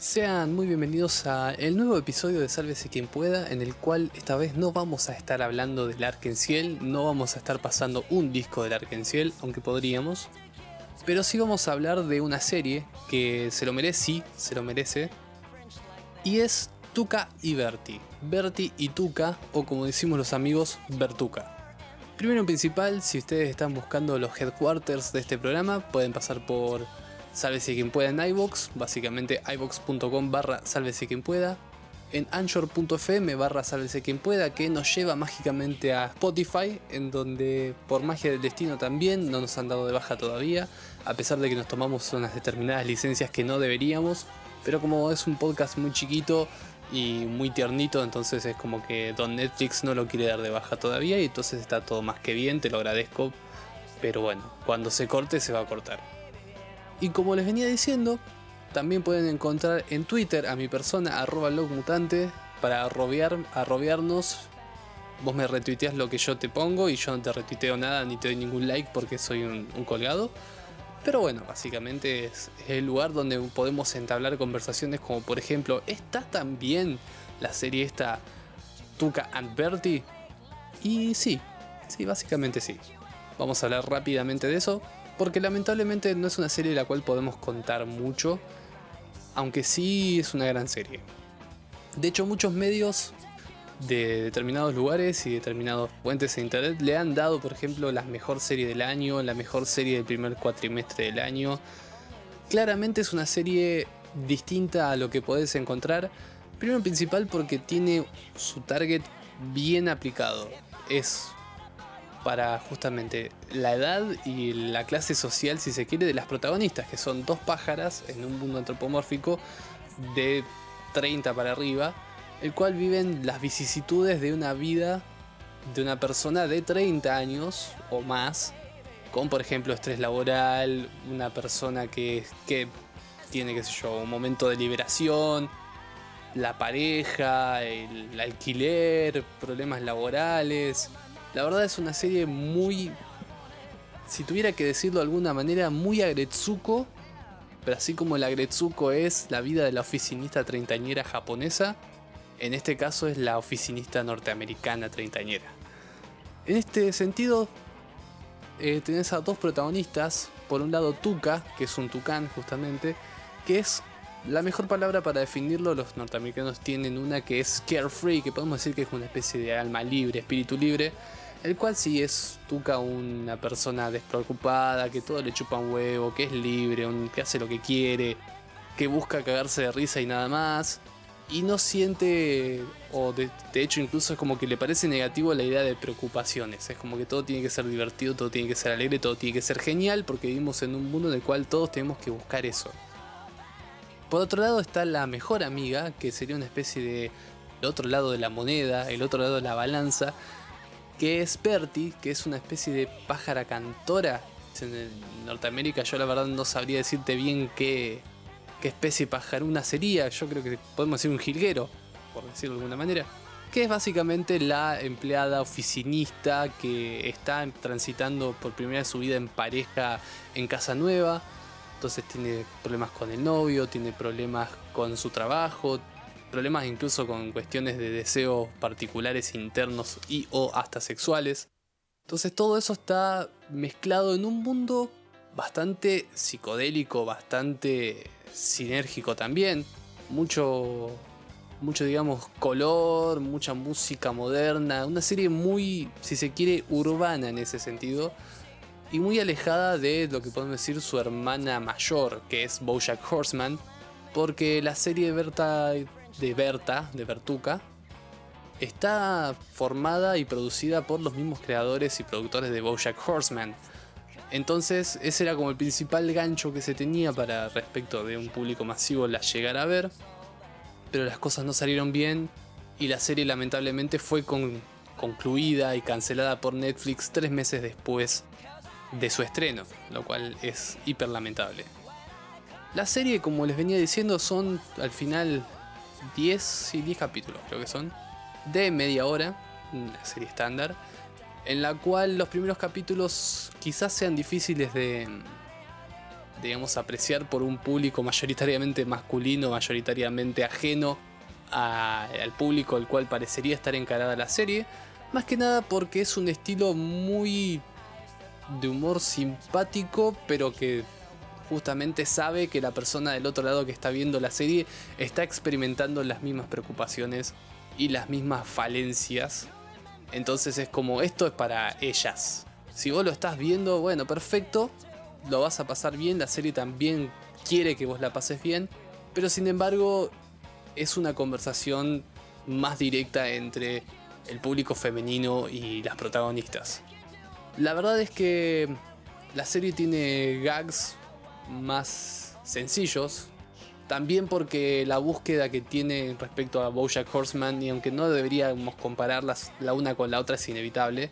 Sean muy bienvenidos a el nuevo episodio de Sálvese quien pueda, en el cual esta vez no vamos a estar hablando del Arkenciel, no vamos a estar pasando un disco del Arkenciel, aunque podríamos, pero sí vamos a hablar de una serie que se lo merece, sí, se lo merece, y es Tuca y Berti. Berti y Tuca, o como decimos los amigos, Bertuca. Primero en principal, si ustedes están buscando los headquarters de este programa, pueden pasar por Sálvese quien pueda en iVoox, básicamente iVoox.com barra Sálvese quien pueda. En Anchor.fm barra Sálvese quien pueda, que nos lleva mágicamente a Spotify, en donde por magia del destino también no nos han dado de baja todavía, a pesar de que nos tomamos unas determinadas licencias que no deberíamos. Pero como es un podcast muy chiquito y muy tiernito, entonces es como que Don Netflix no lo quiere dar de baja todavía y entonces está todo más que bien, te lo agradezco. Pero bueno, cuando se corte se va a cortar. Y como les venía diciendo, también pueden encontrar en Twitter a mi persona, arroba logmutante, para arrobear, arrobearnos. Vos me retuiteas lo que yo te pongo y yo no te retuiteo nada ni te doy ningún like porque soy un, colgado. Pero bueno, básicamente es el lugar donde podemos entablar conversaciones como por ejemplo, ¿está también la serie esta Tuca and Bertie? Y sí, sí, básicamente sí. Vamos a hablar rápidamente de eso, porque lamentablemente no es una serie de la cual podemos contar mucho, aunque sí es una gran serie. De hecho, muchos medios de determinados lugares y determinados puentes de internet le han dado, por ejemplo, la mejor serie del año, la mejor serie del primer cuatrimestre del año. Claramente es una serie distinta a lo que podés encontrar. Primero en principal porque tiene su target bien aplicado. Es para justamente la edad y la clase social, si se quiere, de las protagonistas, que son dos pájaras en un mundo antropomórfico de 30 para arriba, el cual viven las vicisitudes de una vida de una persona de 30 años o más, con por ejemplo estrés laboral, una persona que, que tiene, qué sé yo, un momento de liberación, la pareja, el alquiler, problemas laborales, la verdad es una serie muy, si tuviera que decirlo de alguna manera, muy agretsuko. Pero así como el agretsuko es la vida de la oficinista treintañera japonesa, en este caso es la oficinista norteamericana treintañera. En este sentido, eh, tenés a dos protagonistas. Por un lado, Tuca, que es un tucán justamente, que es la mejor palabra para definirlo. Los norteamericanos tienen una que es carefree, que podemos decir que es una especie de alma libre, espíritu libre el cual sí es Tuca una persona despreocupada, que todo le chupa un huevo, que es libre, que hace lo que quiere, que busca cagarse de risa y nada más. Y no siente, o de, hecho incluso es como que le parece negativo la idea de preocupaciones. Es como que todo tiene que ser divertido, todo tiene que ser alegre, todo tiene que ser genial, porque vivimos en un mundo en el cual todos tenemos que buscar eso. Por otro lado está la mejor amiga, que sería una especie de el otro lado de la moneda, el otro lado de la balanza, que es Bertie, que es una especie de pájara cantora. En Norteamérica yo la verdad no sabría decirte bien qué, qué especie pajaruna sería. Yo creo que podemos decir un jilguero, por decirlo de alguna manera. Que es básicamente la empleada oficinista que está transitando por primera vez su vida en pareja en casa nueva. Entonces tiene problemas con el novio, tiene problemas con su trabajo, problemas incluso con cuestiones de deseos particulares internos y o hasta sexuales. Entonces todo eso está mezclado en un mundo bastante psicodélico, bastante sinérgico también. Mucho, mucho digamos, color, mucha música moderna. Una serie muy, si se quiere, urbana en ese sentido. Y muy alejada de lo que podemos decir su hermana mayor, que es Bojack Horseman. Porque la serie Berta de Berta, de Bertuca, está formada y producida por los mismos creadores y productores de Bojack Horseman. Entonces ese era como el principal gancho que se tenía para respecto de un público masivo la llegar a ver. Pero las cosas no salieron bien y la serie lamentablemente fue concluida y cancelada por Netflix tres meses después de su estreno, lo cual es hiper lamentable. La serie, como les venía diciendo, son al final 10, 10 capítulos creo que son, de media hora, una serie estándar, en la cual los primeros capítulos quizás sean difíciles de, digamos, apreciar por un público mayoritariamente masculino, mayoritariamente ajeno al público al cual parecería estar encarada la serie. Más que nada porque es un estilo muy de humor simpático, pero que justamente sabe que la persona del otro lado que está viendo la serie está experimentando las mismas preocupaciones y las mismas falencias. Entonces es como, esto es para ellas. Si vos lo estás viendo, bueno, perfecto, lo vas a pasar bien, la serie también quiere que vos la pases bien, pero sin embargo es una conversación más directa entre el público femenino y las protagonistas. La verdad es que la serie tiene gags más sencillos, también porque la búsqueda que tiene respecto a Bojack Horseman, y aunque no deberíamos compararlas la una con la otra, es inevitable.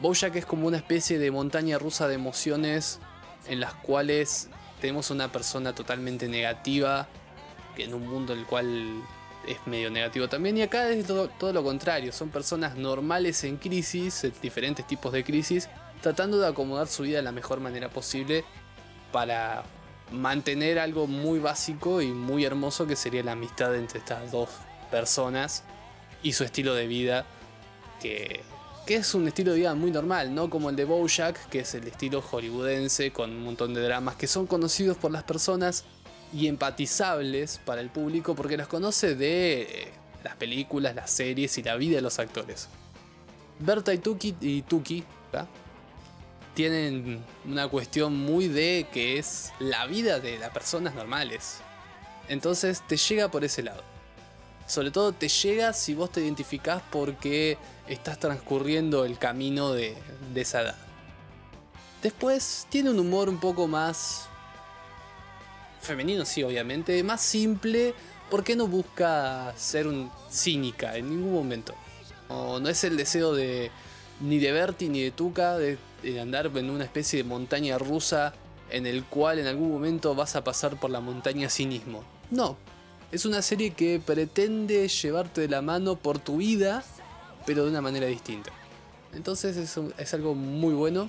Bojack es como una especie de montaña rusa de emociones en las cuales tenemos una persona totalmente negativa, en un mundo en el cual es medio negativo también. Y acá es todo, todo lo contrario, son personas normales en crisis, diferentes tipos de crisis, tratando de acomodar su vida de la mejor manera posible para mantener algo muy básico y muy hermoso que sería la amistad entre estas dos personas y su estilo de vida que, que es un estilo de vida muy normal, no como el de Bojack, que es el estilo hollywoodense con un montón de dramas que son conocidos por las personas y empatizables para el público porque las conoce de eh, las películas, las series y la vida de los actores. Berta y Tuki, y Tuki tienen una cuestión muy de que es la vida de las personas normales. Entonces te llega por ese lado. Sobre todo te llega si vos te identificás porque estás transcurriendo el camino de, esa edad. Después tiene un humor un poco más femenino, sí, obviamente, más simple, porque no busca ser un cínica en ningún momento. No, no es el deseo de ni de Berti ni de Tuca de andar en una especie de montaña rusa en el cual en algún momento vas a pasar por la montaña cinismo. No, es una serie que pretende llevarte de la mano por tu vida, pero de una manera distinta. Entonces es, es algo muy bueno.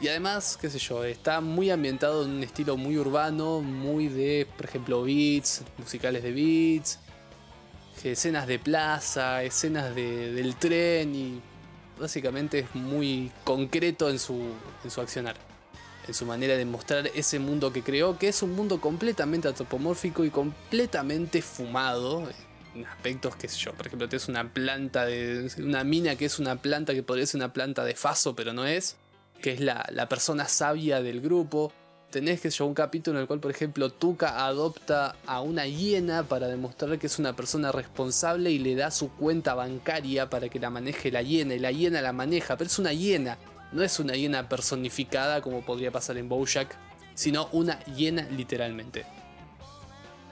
Y además, qué sé yo, está muy ambientado en un estilo muy urbano, muy de, por ejemplo, beats, musicales de beats, escenas de plaza, escenas de, del tren y básicamente es muy concreto en su, en su accionar. En su manera de mostrar ese mundo que creó, que es un mundo completamente antropomórfico y completamente fumado. En aspectos, sé yo, por ejemplo, tienes una planta de. una mina que es una planta que podría ser una planta de faso, pero no es. Que es la, la persona sabia del grupo tenés que yo un capítulo en el cual, por ejemplo, Tuca adopta a una hiena para demostrar que es una persona responsable y le da su cuenta bancaria para que la maneje la hiena. Y la hiena la maneja, pero es una hiena. No es una hiena personificada como podría pasar en Bojack, sino una hiena literalmente.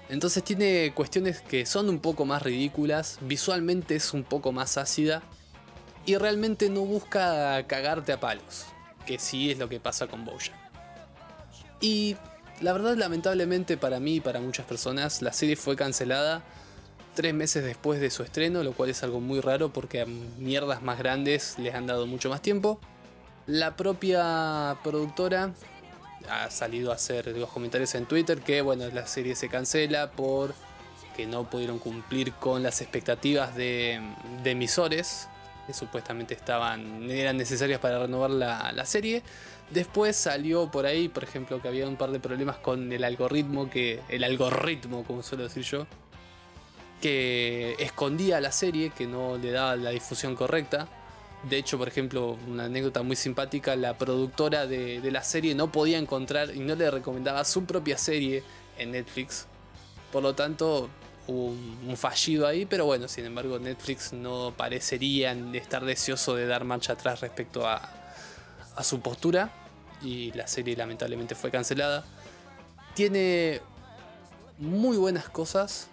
Entonces tiene cuestiones que son un poco más ridículas, visualmente es un poco más ácida y realmente no busca cagarte a palos, que sí es lo que pasa con Bojack. Y la verdad, lamentablemente para mí y para muchas personas, la serie fue cancelada tres meses después de su estreno, lo cual es algo muy raro porque a mierdas más grandes les han dado mucho más tiempo. La propia productora ha salido a hacer los comentarios en Twitter que bueno, la serie se cancela por que no pudieron cumplir con las expectativas de, emisores que supuestamente estaban eran necesarias para renovar la, la serie. Después salió por ahí, por ejemplo, que había un par de problemas con el algoritmo, que el algoritmo, como suelo decir yo, que escondía la serie, que no le daba la difusión correcta. De hecho, por ejemplo, una anécdota muy simpática, la productora de, la serie no podía encontrar y no le recomendaba su propia serie en Netflix. Por lo tanto, hubo un, fallido ahí, pero bueno, sin embargo, Netflix no parecería estar deseoso de dar marcha atrás respecto a, a su postura y la serie lamentablemente fue cancelada. Tiene muy buenas cosas,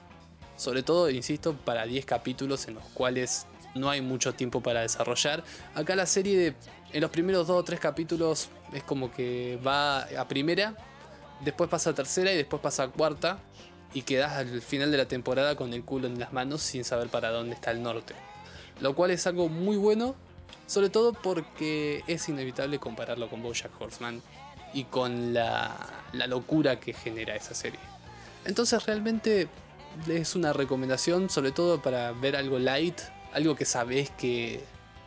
sobre todo, insisto, para 10 capítulos en los cuales no hay mucho tiempo para desarrollar. Acá la serie en los primeros 2 o 3 capítulos es como que va a primera, después pasa a tercera y después pasa a cuarta y quedas al final de la temporada con el culo en las manos sin saber para dónde está el norte. Lo cual es algo muy bueno sobre todo porque es inevitable compararlo con Bojack Horseman. y con la, la locura que genera esa serie. Entonces realmente es una recomendación, sobre todo para ver algo light, algo que sabes que,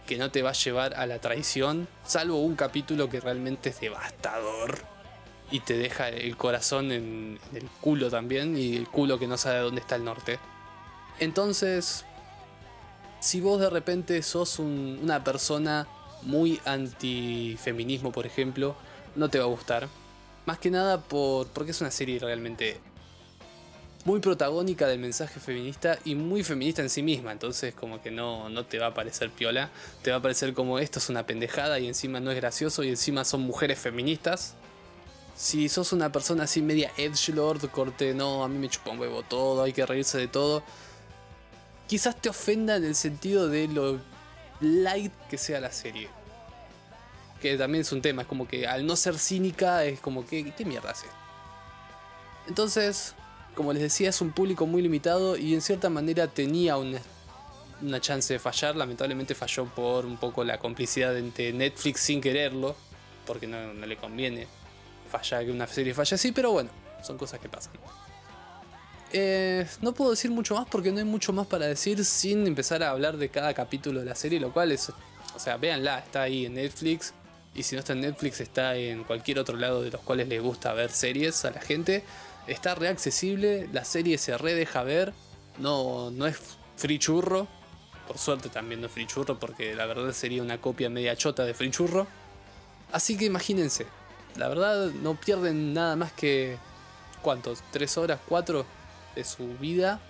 que no te va a llevar a la traición, salvo un capítulo que realmente es devastador y te deja el corazón en, el culo también y el culo que no sabe dónde está el norte. Entonces, si vos de repente sos una persona muy anti-feminismo, por ejemplo, no te va a gustar. Más que nada por, porque es una serie realmente muy protagónica del mensaje feminista y muy feminista en sí misma. Entonces como que no, no te va a parecer piola. Te va a parecer como esto es una pendejada y encima no es gracioso y encima son mujeres feministas. Si sos una persona así media edgelord, corte, no, a mí me chupa un huevo todo, hay que reírse de todo. Quizás te ofenda en el sentido de lo light que sea la serie. Que también es un tema, es como que al no ser cínica es como que, ¿qué mierda hace? Entonces, como les decía, es un público muy limitado y en cierta manera tenía una, una chance de fallar. Lamentablemente falló por un poco la complicidad entre Netflix sin quererlo, porque no, le conviene fallar que una serie falle así, pero bueno, son cosas que pasan. Eh, no puedo decir mucho más porque no hay mucho más para decir sin empezar a hablar de cada capítulo de la serie, lo cual es, o sea, véanla, está ahí en Netflix. Y si no está en Netflix, está en cualquier otro lado de los cuales les gusta ver series a la gente. Está reaccesible, la serie se re deja ver. No, no es free churro. Por suerte también no es free churro porque la verdad sería una copia media chota de free churro. Así que imagínense, la verdad no pierden nada más que... ¿Cuántos? ¿Tres horas? ¿Cuatro? De su vida.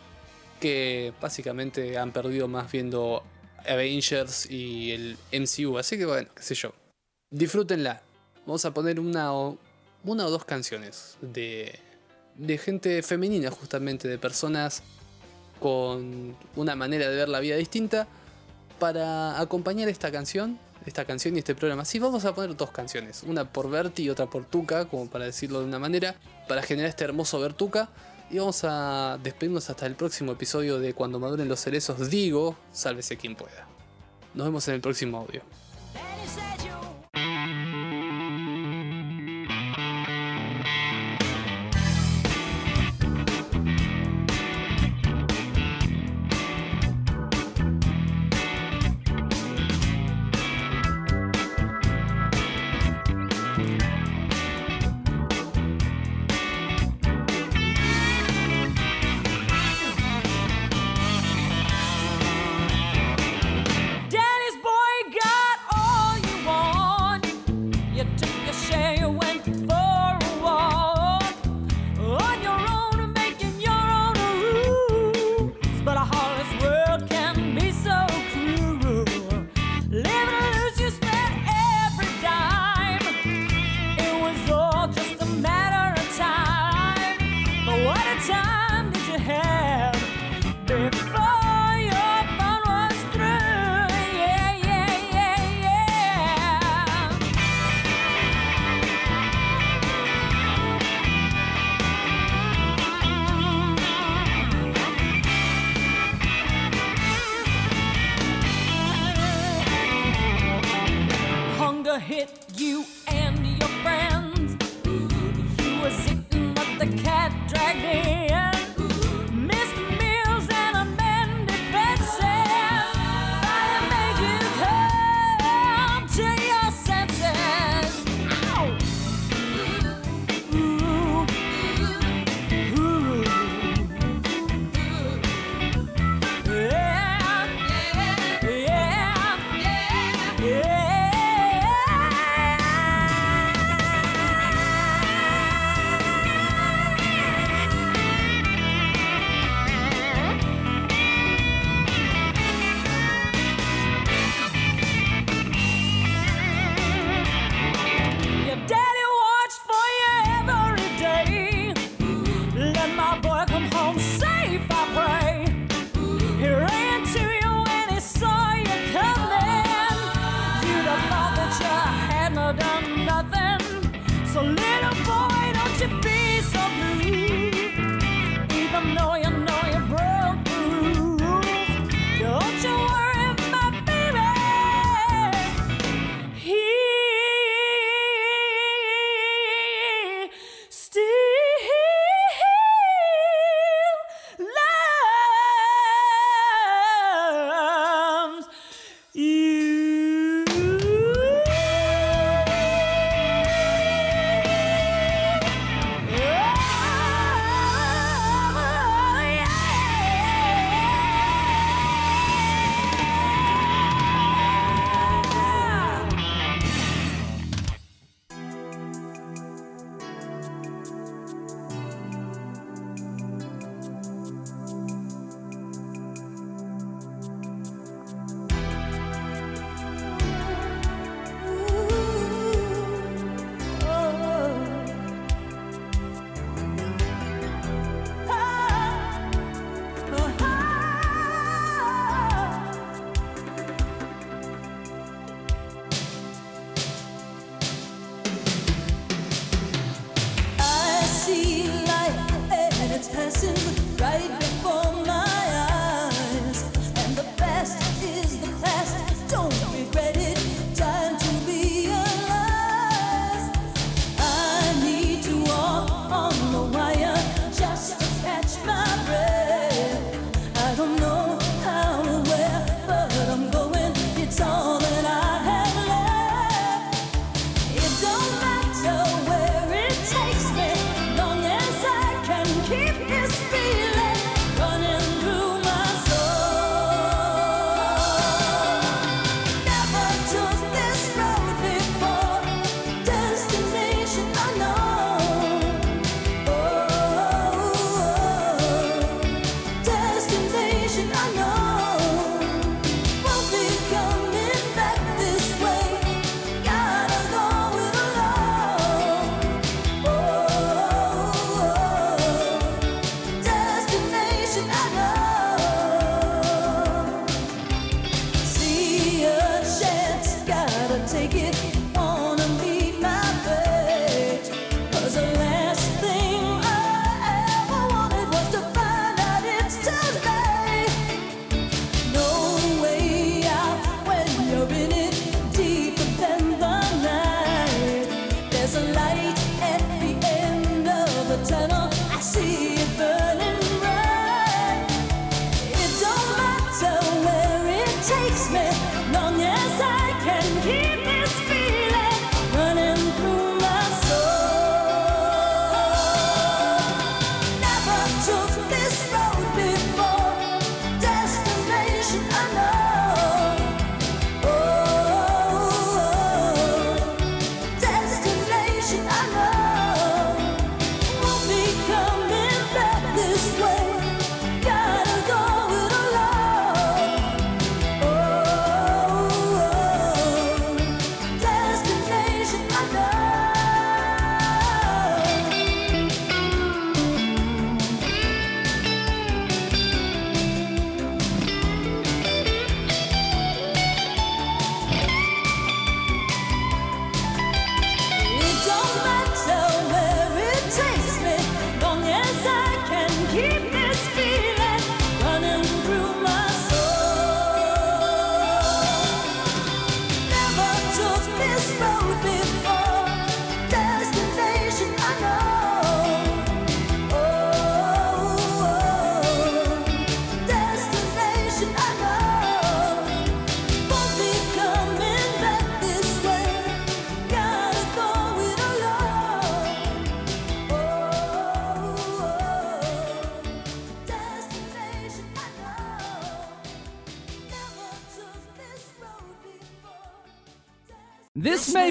Que básicamente han perdido más viendo Avengers y el MCU. Así que bueno, qué sé yo disfrútenla. Vamos a poner una o, una o dos canciones de, de gente femenina, justamente, de personas con una manera de ver la vida distinta, para acompañar esta canción, esta canción y este programa. Sí, vamos a poner dos canciones, una por Berti y otra por Tuca, como para decirlo de una manera, para generar este hermoso Bertuca. Y vamos a despedirnos hasta el próximo episodio de Cuando maduren los cerezos. Digo, sálvese quien pueda. Nos vemos en el próximo audio.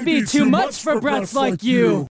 Be too much for brats like you.